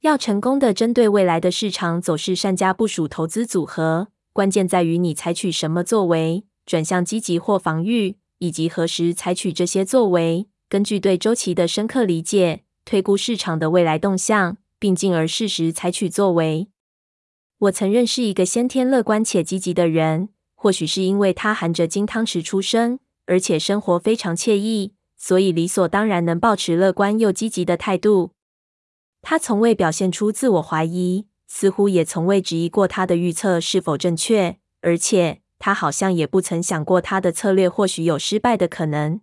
要成功的针对未来的市场走势善加部署投资组合，关键在于你采取什么作为，转向积极或防御，以及何时采取这些作为。根据对周期的深刻理解，推估市场的未来动向，并进而适时采取作为。我曾认识一个先天乐观且积极的人，或许是因为他含着金汤匙出生，而且生活非常惬意，所以理所当然能保持乐观又积极的态度。他从未表现出自我怀疑，似乎也从未质疑过他的预测是否正确，而且他好像也不曾想过他的策略或许有失败的可能。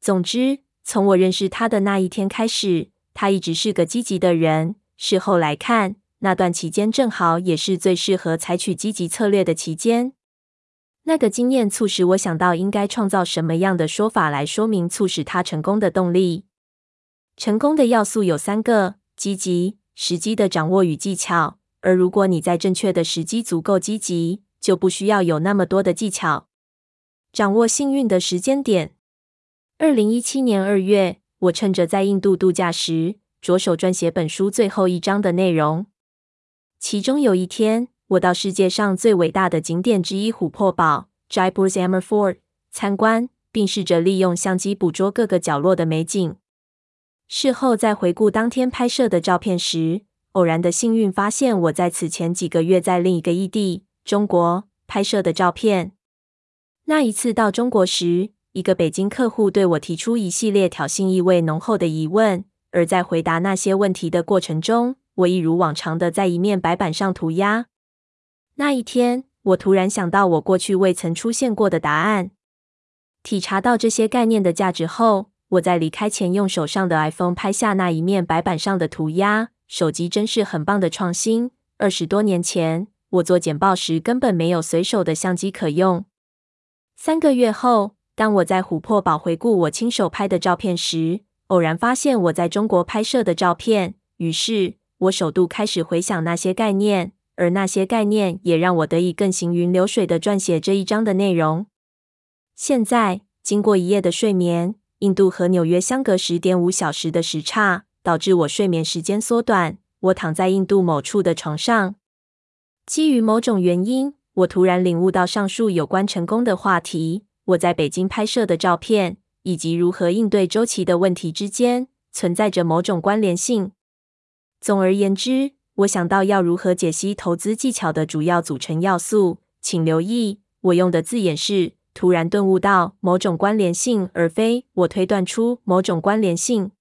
总之，从我认识他的那一天开始，他一直是个积极的人。事后来看，那段期间正好也是最适合采取积极策略的期间。那个经验促使我想到应该创造什么样的说法来说明促使他成功的动力。成功的要素有三个。积极时机的掌握与技巧，而如果你在正确的时机足够积极，就不需要有那么多的技巧。掌握幸运的时间点。二零一七年二月，我趁着在印度度假时，着手撰写本书最后一章的内容。其中有一天，我到世界上最伟大的景点之一——琥珀堡 （Jaipur's Amer Fort） 参观，并试着利用相机捕捉各个角落的美景。事后在回顾当天拍摄的照片时，偶然的幸运发现我在此前几个月在另一个异地——中国拍摄的照片。那一次到中国时，一个北京客户对我提出一系列挑衅意味浓厚的疑问，而在回答那些问题的过程中，我一如往常的在一面白板上涂鸦。那一天，我突然想到我过去未曾出现过的答案。体察到这些概念的价值后，我在离开前用手上的 iPhone 拍下那一面白板上的涂鸦。手机真是很棒的创新。二十多年前，我做简报时根本没有随手的相机可用。三个月后，当我在琥珀堡回顾我亲手拍的照片时，偶然发现我在中国拍摄的照片。于是，我首度开始回想那些概念，而那些概念也让我得以更行云流水的撰写这一章的内容。现在，经过一夜的睡眠。印度和纽约相隔十点五小时的时差，导致我睡眠时间缩短。我躺在印度某处的床上，基于某种原因，我突然领悟到上述有关成功的话题，我在北京拍摄的照片，以及如何应对周期的问题之间，存在着某种关联性。总而言之，我想到要如何解析投资技巧的主要组成要素，请留意我用的字眼是。突然顿悟到某种关联性，而非我推断出某种关联性。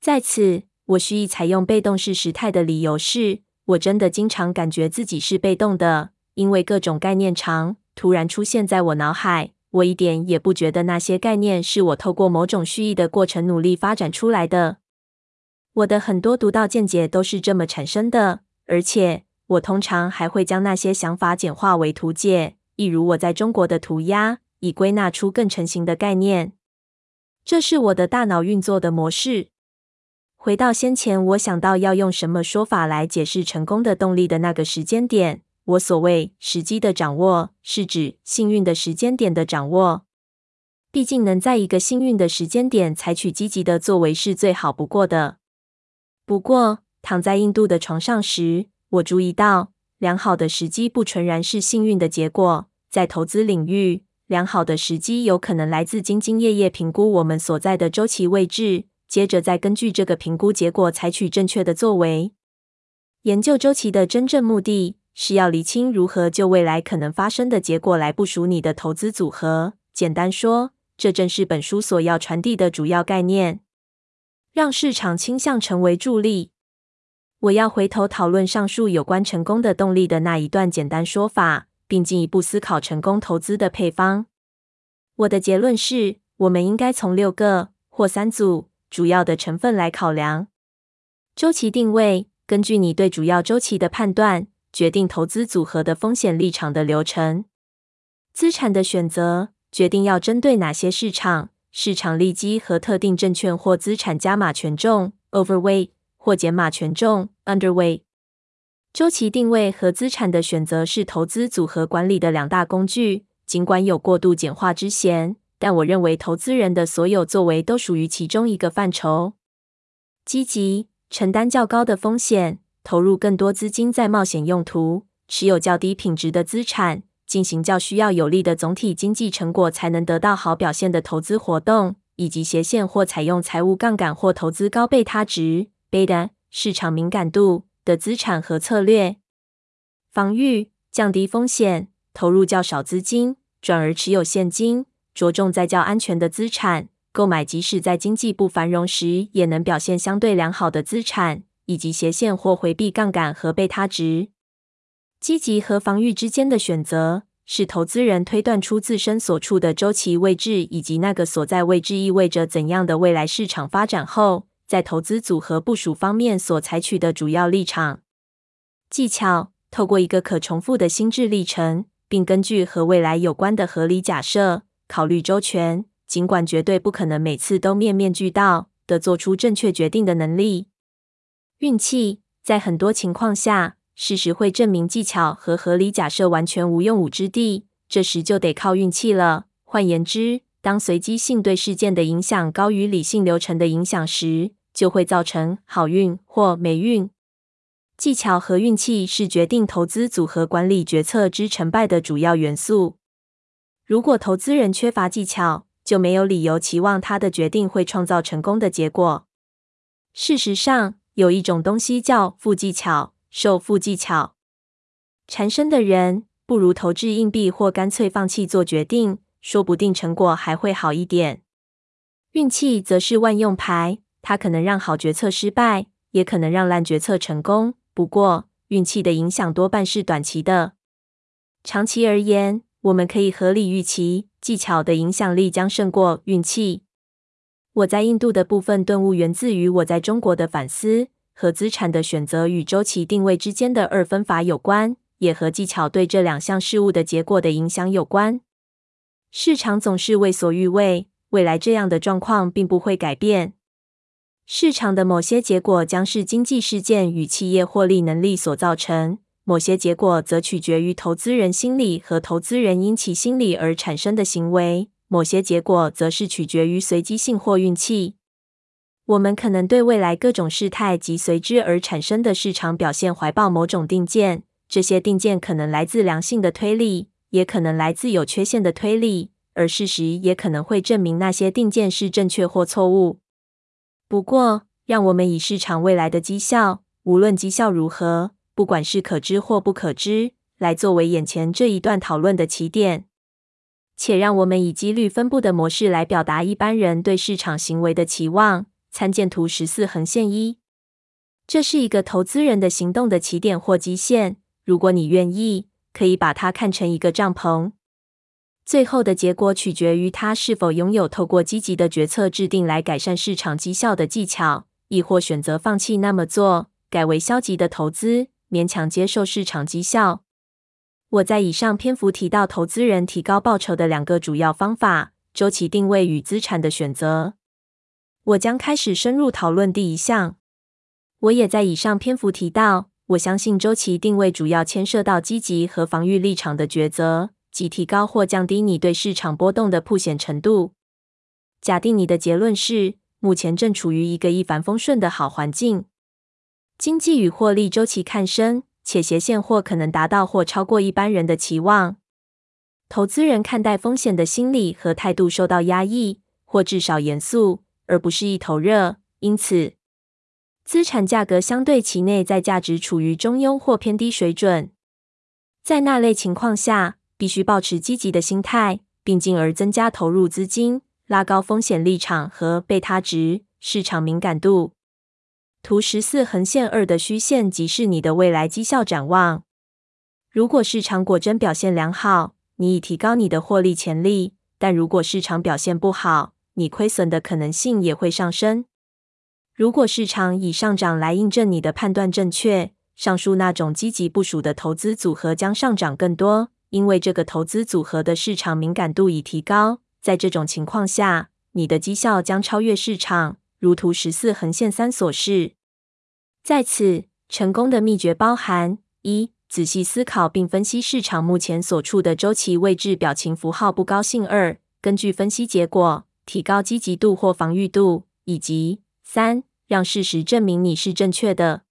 在此，我蓄意采用被动式时态的理由是，我真的经常感觉自己是被动的，因为各种概念常突然出现在我脑海，我一点也不觉得那些概念是我透过某种蓄意的过程努力发展出来的。我的很多独到见解都是这么产生的，而且我通常还会将那些想法简化为图解。例如我在中国的涂鸦，以归纳出更成型的概念。这是我的大脑运作的模式。回到先前，我想到要用什么说法来解释成功的动力的那个时间点。我所谓时机的掌握，是指幸运的时间点的掌握。毕竟能在一个幸运的时间点采取积极的作为是最好不过的。不过，躺在印度的床上时，我注意到，良好的时机不纯然是幸运的结果。在投资领域，良好的时机有可能来自兢兢业业评估我们所在的周期位置，接着再根据这个评估结果采取正确的作为。研究周期的真正目的是要厘清如何就未来可能发生的结果来部署你的投资组合。简单说，这正是本书所要传递的主要概念：让市场倾向成为助力。我要回头讨论上述有关成功的动力的那一段简单说法。并进一步思考成功投资的配方。我的结论是，我们应该从六个或三组主要的成分来考量：周期定位，根据你对主要周期的判断，决定投资组合的风险立场的流程；资产的选择，决定要针对哪些市场、市场利基和特定证券或资产加码权重 （overweight） 或减码权重 （underweight）。周期定位和资产的选择是投资组合管理的两大工具。尽管有过度简化之嫌，但我认为投资人的所有作为都属于其中一个范畴。积极承担较高的风险，投入更多资金在冒险用途，持有较低品质的资产，进行较需要有利的总体经济成果才能得到好表现的投资活动，以及斜线或采用财务杠杆或投资高贝塔值 （beta） 市场敏感度的资产和策略。防御，降低风险，投入较少资金，转而持有现金，着重在较安全的资产。购买即使在经济不繁荣时也能表现相对良好的资产，以及斜线或回避杠杆和贝塔值。积极和防御之间的选择，是投资人推断出自身所处的周期位置以及那个所在位置意味着怎样的未来市场发展后，在投资组合部署方面所采取的主要立场。技巧：透过一个可重复的心智历程，并根据和未来有关的合理假设，考虑周全。尽管绝对不可能每次都面面俱到的做出正确决定的能力，运气在很多情况下，事实会证明技巧和合理假设完全无用武之地，这时就得靠运气了。换言之，当随机性对事件的影响高于理性流程的影响时，就会造成好运或霉运。技巧和运气是决定投资组合管理决策之成败的主要元素。如果投资人缺乏技巧，就没有理由期望他的决定会创造成功的结果。事实上，有一种东西叫负技巧，受负技巧缠身的人，不如投掷硬币或干脆放弃做决定，说不定成果还会好一点。运气则是万用牌，它可能让好决策失败，也可能让烂决策成功。不过，运气的影响多半是短期的。长期而言，我们可以合理预期。技巧的影响力将胜过运气。我在印度的部分顿悟源自于我在中国的反思，和资产的选择与周期定位之间的二分法有关，也和技巧对这两项事物的结果的影响有关。市场总是为所欲为，未来这样的状况并不会改变。市场的某些结果将是经济事件与企业获利能力所造成。某些结果则取决于投资人心理和投资人因其心理而产生的行为，某些结果则是取决于随机性或运气。我们可能对未来各种事态及随之而产生的市场表现怀抱某种定见，这些定见可能来自良性的推理，也可能来自有缺陷的推理，而事实也可能会证明那些定见是正确或错误。不过，让我们以市场未来的绩效，无论绩效如何。不管是可知或不可知，来作为眼前这一段讨论的起点，且让我们以几率分布的模式来表达一般人对市场行为的期望。参见图十四横线一，这是一个投资人的行动的起点或基线。如果你愿意，可以把它看成一个帐篷。最后的结果取决于他是否拥有透过积极的决策制定来改善市场绩效的技巧，亦或选择放弃那么做，改为消极的投资。勉强接受市场绩效。我在以上篇幅提到投资人提高报酬的两个主要方法：周期定位与资产的选择。我将开始深入讨论第一项。我也在以上篇幅提到，我相信周期定位主要牵涉到积极和防御立场的抉择，即提高或降低你对市场波动的曝险程度。假定你的结论是，目前正处于一个一帆风顺的好环境。经济与获利周期看升，且斜线或可能达到或超过一般人的期望。投资人看待风险的心理和态度受到压抑，或至少严肃，而不是一头热。因此，资产价格相对其内在价值处于中庸或偏低水准。在那类情况下，必须保持积极的心态，并进而增加投入资金，拉高风险立场和贝塔值市场敏感度。图十四横线二的虚线即是你的未来绩效展望。如果市场果真表现良好，你已提高你的获利潜力；但如果市场表现不好，你亏损的可能性也会上升。如果市场以上涨来印证你的判断正确，上述那种积极部署的投资组合将上涨更多，因为这个投资组合的市场敏感度已提高。在这种情况下，你的绩效将超越市场。如图十四横线三所示，在此成功的秘诀包含：一、仔细思考并分析市场目前所处的周期位置表情符号不高兴；二、根据分析结果提高积极度或防御度；以及三、让事实证明你是正确的。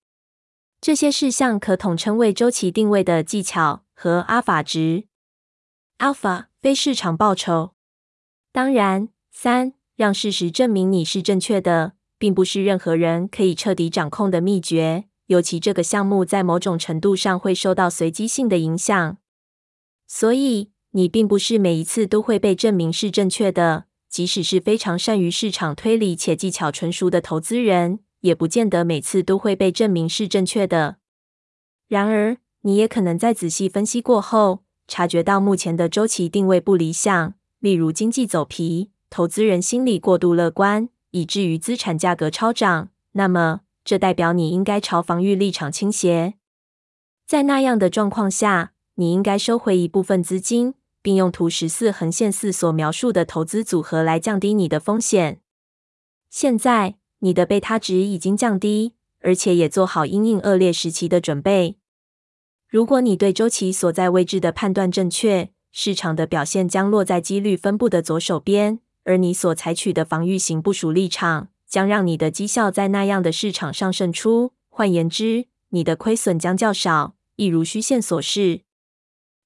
这些事项可统称为周期定位的技巧和阿法值。Alpha 非市场报酬。当然，三让事实证明你是正确的，并不是任何人可以彻底掌控的秘诀，尤其这个项目在某种程度上会受到随机性的影响。所以，你并不是每一次都会被证明是正确的，即使是非常善于市场推理且技巧纯熟的投资人，也不见得每次都会被证明是正确的。然而，你也可能在仔细分析过后，察觉到目前的周期定位不理想。例如经济走皮，投资人心理过度乐观，以至于资产价格超涨。那么，这代表你应该朝防御立场倾斜。在那样的状况下，你应该收回一部分资金，并用图十四横线四所描述的投资组合来降低你的风险。现在，你的贝塔值已经降低，而且也做好因应恶劣时期的准备。如果你对周期所在位置的判断正确，市场的表现将落在几率分布的左手边，而你所采取的防御型部署立场将让你的绩效在那样的市场上胜出。换言之，你的亏损将较少，一如虚线所示。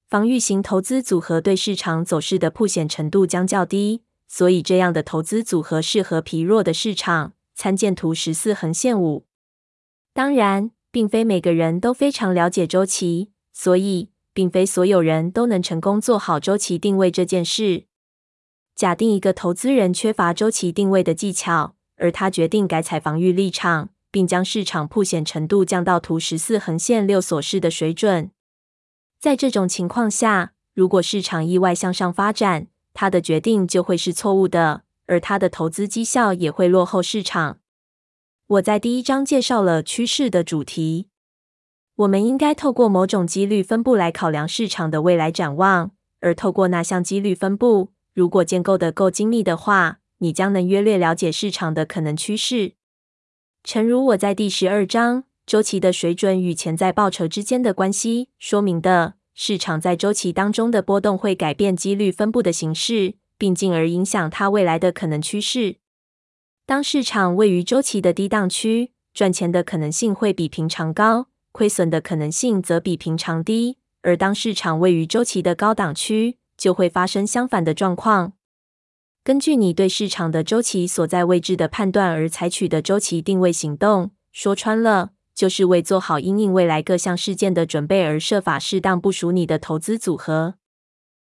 防御型投资组合对市场走势的曝险程度将较低，所以这样的投资组合适合疲弱的市场。参见图十四横线五。当然，并非每个人都非常了解周期，所以，并非所有人都能成功做好周期定位这件事。假定一个投资人缺乏周期定位的技巧，而他决定改采防御立场，并将市场曝险程度降到图十四横线六所示的水准。在这种情况下，如果市场意外向上发展，他的决定就会是错误的，而他的投资绩效也会落后市场。我在第一章介绍了趋势的主题。我们应该透过某种几率分布来考量市场的未来展望，而透过那项几率分布，如果建构得够精密的话，你将能约略了解市场的可能趋势。诚如我在第十二章“周期的水准与潜在报酬之间的关系”说明的，市场在周期当中的波动会改变几率分布的形式，并进而影响它未来的可能趋势。当市场位于周期的低档区，赚钱的可能性会比平常高。亏损的可能性则比平常低，而当市场位于周期的高档区，就会发生相反的状况。根据你对市场的周期所在位置的判断而采取的周期定位行动，说穿了，就是为做好因应未来各项事件的准备而设法适当部署你的投资组合。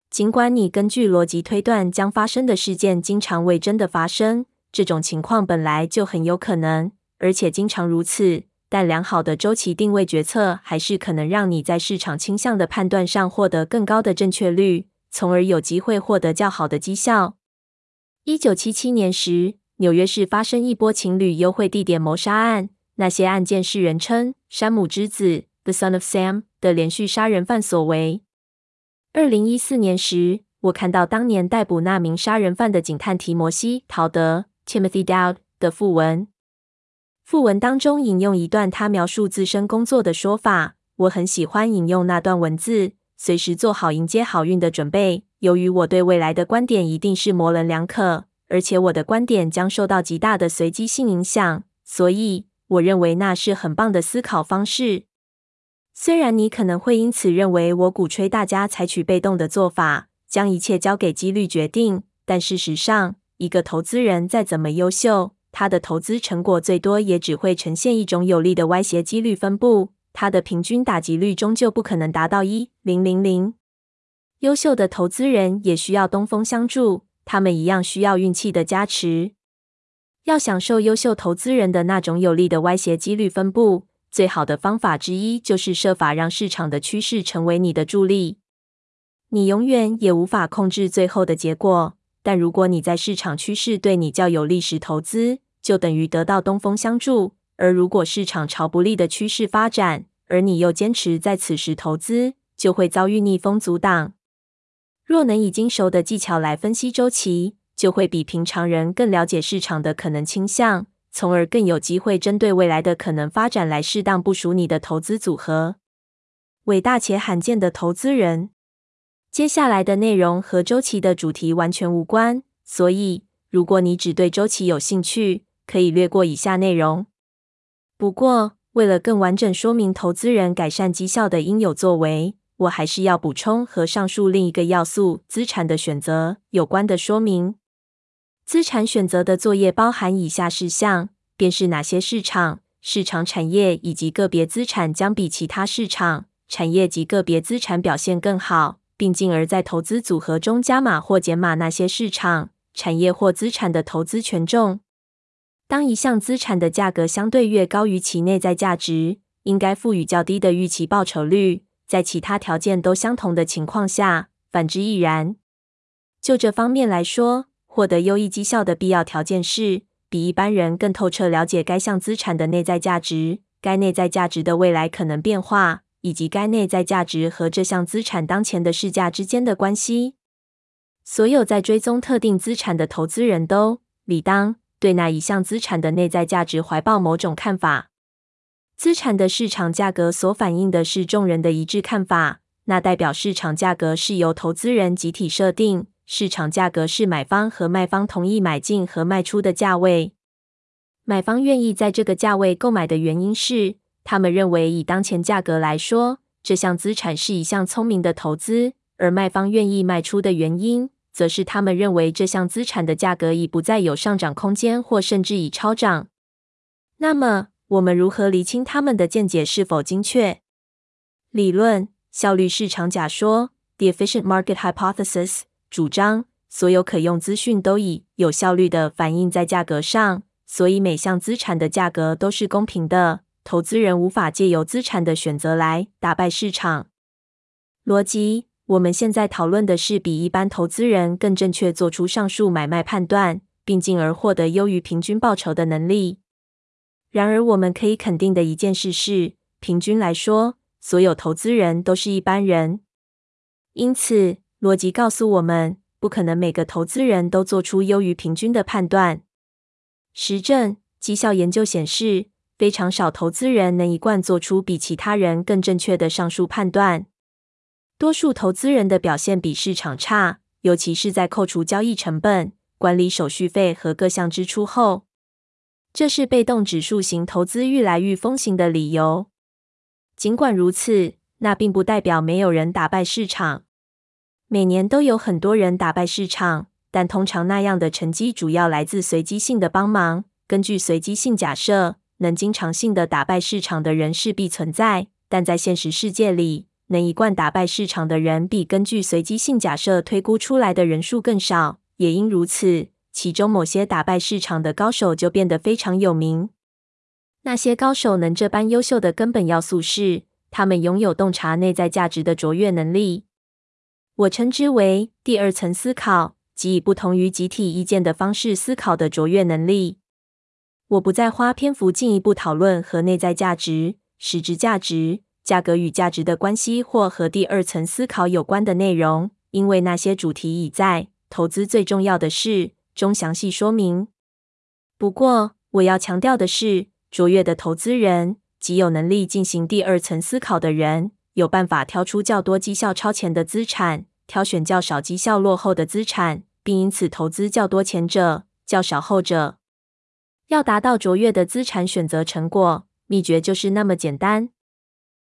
尽管你根据逻辑推断将发生的事件经常未真的发生，这种情况本来就很有可能，而且经常如此。但良好的周期定位决策还是可能让你在市场倾向的判断上获得更高的正确率，从而有机会获得较好的绩效。一九七七年时，纽约市发生一波情侣幽会地点谋杀案，那些案件是人称“山姆之子 ”（The Son of Sam） 的连续杀人犯所为。二零一四年时，我看到当年逮捕那名杀人犯的警探提摩西·陶德 （Timothy Dowd） 的訃文。訃文当中引用一段他描述自身工作的说法，我很喜欢引用那段文字，随时做好迎接好运的准备。由于我对未来的观点一定是模棱两可，而且我的观点将受到极大的随机性影响，所以我认为那是很棒的思考方式。虽然你可能会因此认为我鼓吹大家采取被动的做法，将一切交给几率决定，但事实上，一个投资人再怎么优秀，他的投资成果最多也只会呈现一种有利的歪斜几率分布，他的平均打击率终究不可能达到一零零零。优秀的投资人也需要东风相助，他们一样需要运气的加持。要享受优秀投资人的那种有利的歪斜几率分布，最好的方法之一就是设法让市场的趋势成为你的助力。你永远也无法控制最后的结果。但如果你在市场趋势对你较有利时投资，就等于得到东风相助；而如果市场朝不利的趋势发展，而你又坚持在此时投资，就会遭遇逆风阻挡。若能以精熟的技巧来分析周期，就会比平常人更了解市场的可能倾向，从而更有机会针对未来的可能发展来适当部署你的投资组合。伟大且罕见的投资人。接下来的内容和周期的主题完全无关，所以如果你只对周期有兴趣，可以略过以下内容。不过，为了更完整说明投资人改善绩效的应有作为，我还是要补充和上述另一个要素——资产的选择有关的说明。资产选择的作业包含以下事项，便是哪些市场、市场产业以及个别资产将比其他市场、产业及个别资产表现更好，并进而在投资组合中加码或减码那些市场、产业或资产的投资权重。当一项资产的价格相对越高于其内在价值，应该赋予较低的预期报酬率。在其他条件都相同的情况下，反之亦然。就这方面来说，获得优异绩效的必要条件是，比一般人更透彻了解该项资产的内在价值、该内在价值的未来可能变化，以及该内在价值和这项资产当前的市价之间的关系。所有在追踪特定资产的投资人都理当对那一项资产的内在价值怀抱某种看法。资产的市场价格所反映的是众人的一致看法，那代表市场价格是由投资人集体设定。市场价格是买方和卖方同意买进和卖出的价位。买方愿意在这个价位购买的原因是，他们认为以当前价格来说，这项资产是一项聪明的投资；而卖方愿意卖出的原因，则是他们认为这项资产的价格已不再有上涨空间，或甚至已超涨。那么，我们如何厘清他们的见解是否精确？理论效率市场假说 （The Efficient Market Hypothesis） 主张，所有可用资讯都以有效率的反映在价格上，所以每项资产的价格都是公平的。投资人无法借由资产的选择来打败市场。逻辑：我们现在讨论的是比一般投资人更正确做出上述买卖判断，并进而获得优于平均报酬的能力。然而，我们可以肯定的一件事是，平均来说，所有投资人都是一般人。因此，逻辑告诉我们，不可能每个投资人都做出优于平均的判断。实证绩效研究显示，非常少投资人能一贯做出比其他人更正确的上述判断。多数投资人的表现比市场差，尤其是在扣除交易成本、管理手续费和各项支出后。这是被动指数型投资愈来愈风行的理由。尽管如此，那并不代表没有人打败市场。每年都有很多人打败市场，但通常那样的成绩主要来自随机性的帮忙。根据随机性假设，能经常性的打败市场的人势必存在，但在现实世界里，能一贯打败市场的人比根据随机性假设推估出来的人数更少。也因如此，其中某些打败市场的高手就变得非常有名。那些高手能这般优秀的根本要素是，他们拥有洞察内在价值的卓越能力。我称之为第二层思考，即以不同于集体意见的方式思考的卓越能力。我不再花篇幅进一步讨论和内在价值、实质价值、价格与价值的关系，或和第二层思考有关的内容，因为那些主题已在投资最重要的事中详细说明。不过，我要强调的是，卓越的投资人，即有能力进行第二层思考的人，有办法挑出较多绩效超前的资产，挑选较少绩效落后的资产，并因此投资较多前者，较少后者。要达到卓越的资产选择成果，秘诀就是那么简单。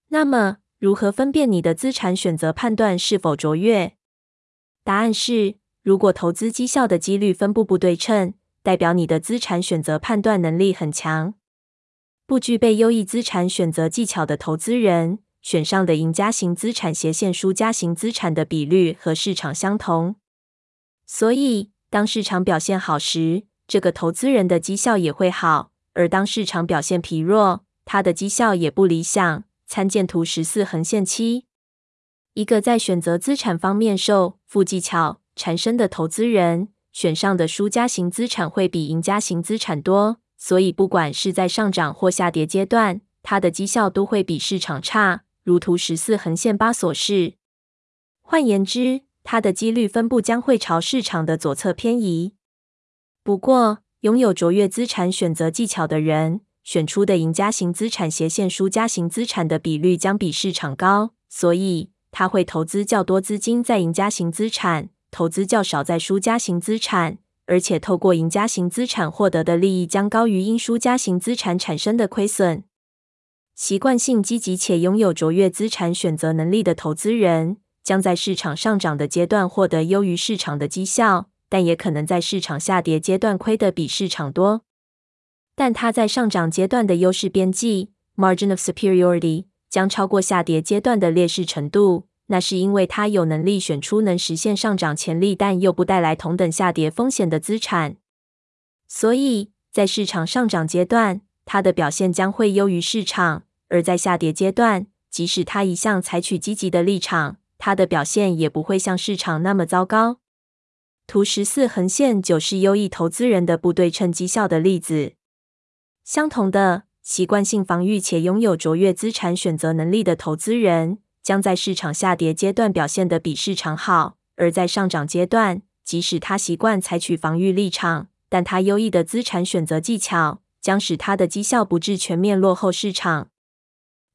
那么，如何分辨你的资产选择判断是否卓越？答案是。如果投资绩效的几率分布不对称，代表你的资产选择判断能力很强。不具备优异资产选择技巧的投资人，选上的赢家型资产斜线输家型资产的比率和市场相同。所以，当市场表现好时，这个投资人的绩效也会好；而当市场表现疲弱，他的绩效也不理想。参见图十四横线七。一个在选择资产方面受负技巧缠身的投资人，选上的输家型资产会比赢家型资产多，所以不管是在上涨或下跌阶段，他的绩效都会比市场差，如图十四横线八所示。换言之，他的几率分布将会朝市场的左侧偏移。不过，拥有卓越资产选择技巧的人，选出的赢家型资产斜线输家型资产的比率将比市场高，所以他会投资较多资金在赢家型资产。投资较少在输家型资产，而且透过赢家型资产获得的利益将高于因输家型资产产生的亏损。习惯性积极且拥有卓越资产选择能力的投资人，将在市场上涨的阶段获得优于市场的绩效，但也可能在市场下跌阶段亏得比市场多。但它在上涨阶段的优势边际 （margin of superiority） 将超过下跌阶段的劣势程度。那是因为他有能力选出能实现上涨潜力但又不带来同等下跌风险的资产。所以在市场上涨阶段，它的表现将会优于市场；而在下跌阶段，即使他一向采取积极的立场，他的表现也不会像市场那么糟糕。图十四横线就是优异投资人的不对称绩效的例子。相同的，习惯性防御且拥有卓越资产选择能力的投资人，将在市场下跌阶段表现得比市场好，而在上涨阶段，即使他习惯采取防御立场，但他优异的资产选择技巧将使他的绩效不致全面落后市场。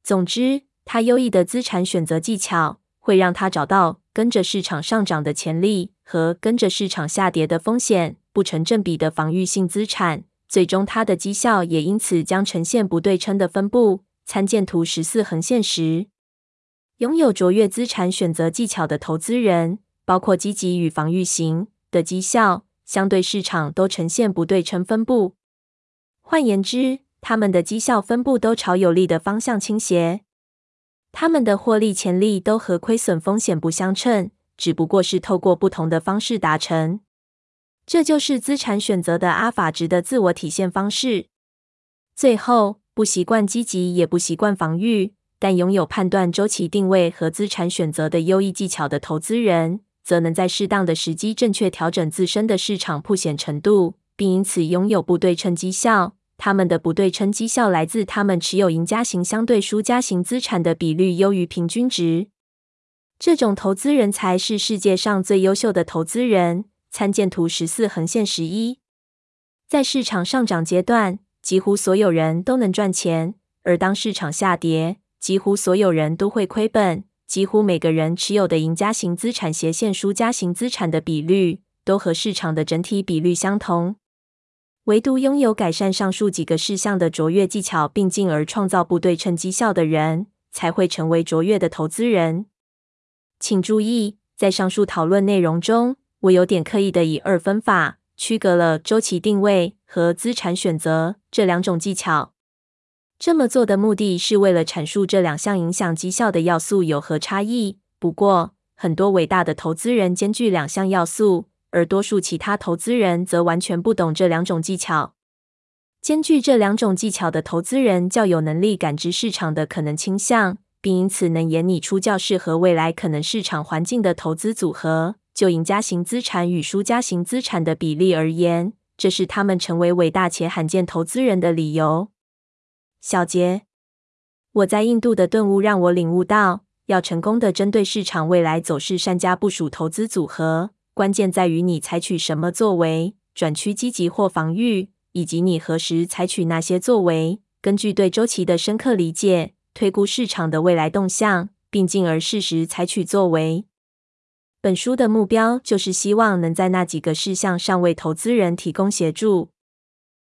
总之，他优异的资产选择技巧会让他找到跟着市场上涨的潜力和跟着市场下跌的风险不成正比的防御性资产，最终它的绩效也因此将呈现不对称的分布。参见图十四横线时。拥有卓越资产选择技巧的投资人，包括积极与防御型的绩效，相对市场都呈现不对称分布。换言之，他们的绩效分布都朝有利的方向倾斜。他们的获利潜力都和亏损风险不相称，只不过是透过不同的方式达成。这就是资产选择的阿法值的自我体现方式。最后，不习惯积极，也不习惯防御。但拥有判断周期定位和资产选择的优异技巧的投资人，则能在适当的时机正确调整自身的市场曝险程度，并因此拥有不对称绩效。他们的不对称绩效来自他们持有赢家型相对输家型资产的比率优于平均值。这种投资人才是世界上最优秀的投资人。参见图十四横线十一。在市场上涨阶段，几乎所有人都能赚钱；而当市场下跌，几乎所有人都会亏本，几乎每个人持有的赢家型资产斜线输家型资产的比率都和市场的整体比率相同。唯独拥有改善上述几个事项的卓越技巧，并进而创造不对称绩效的人，才会成为卓越的投资人。请注意，在上述讨论内容中，我有点刻意的以二分法区隔了周期定位和资产选择这两种技巧。这么做的目的是为了阐述这两项影响绩效的要素有何差异。不过，很多伟大的投资人兼具两项要素，而多数其他投资人则完全不懂这两种技巧。兼具这两种技巧的投资人较有能力感知市场的可能倾向，并因此能演拟出较适合未来可能市场环境的投资组合。就赢家型资产与输家型资产的比例而言，这是他们成为伟大且罕见投资人的理由。小结，我在印度的顿悟让我领悟到，要成功的针对市场未来走势善加部署投资组合，关键在于你采取什么作为，转趋积极或防御，以及你何时采取那些作为。根据对周期的深刻理解，推估市场的未来动向，并进而适时采取作为。本书的目标就是希望能在那几个事项上为投资人提供协助。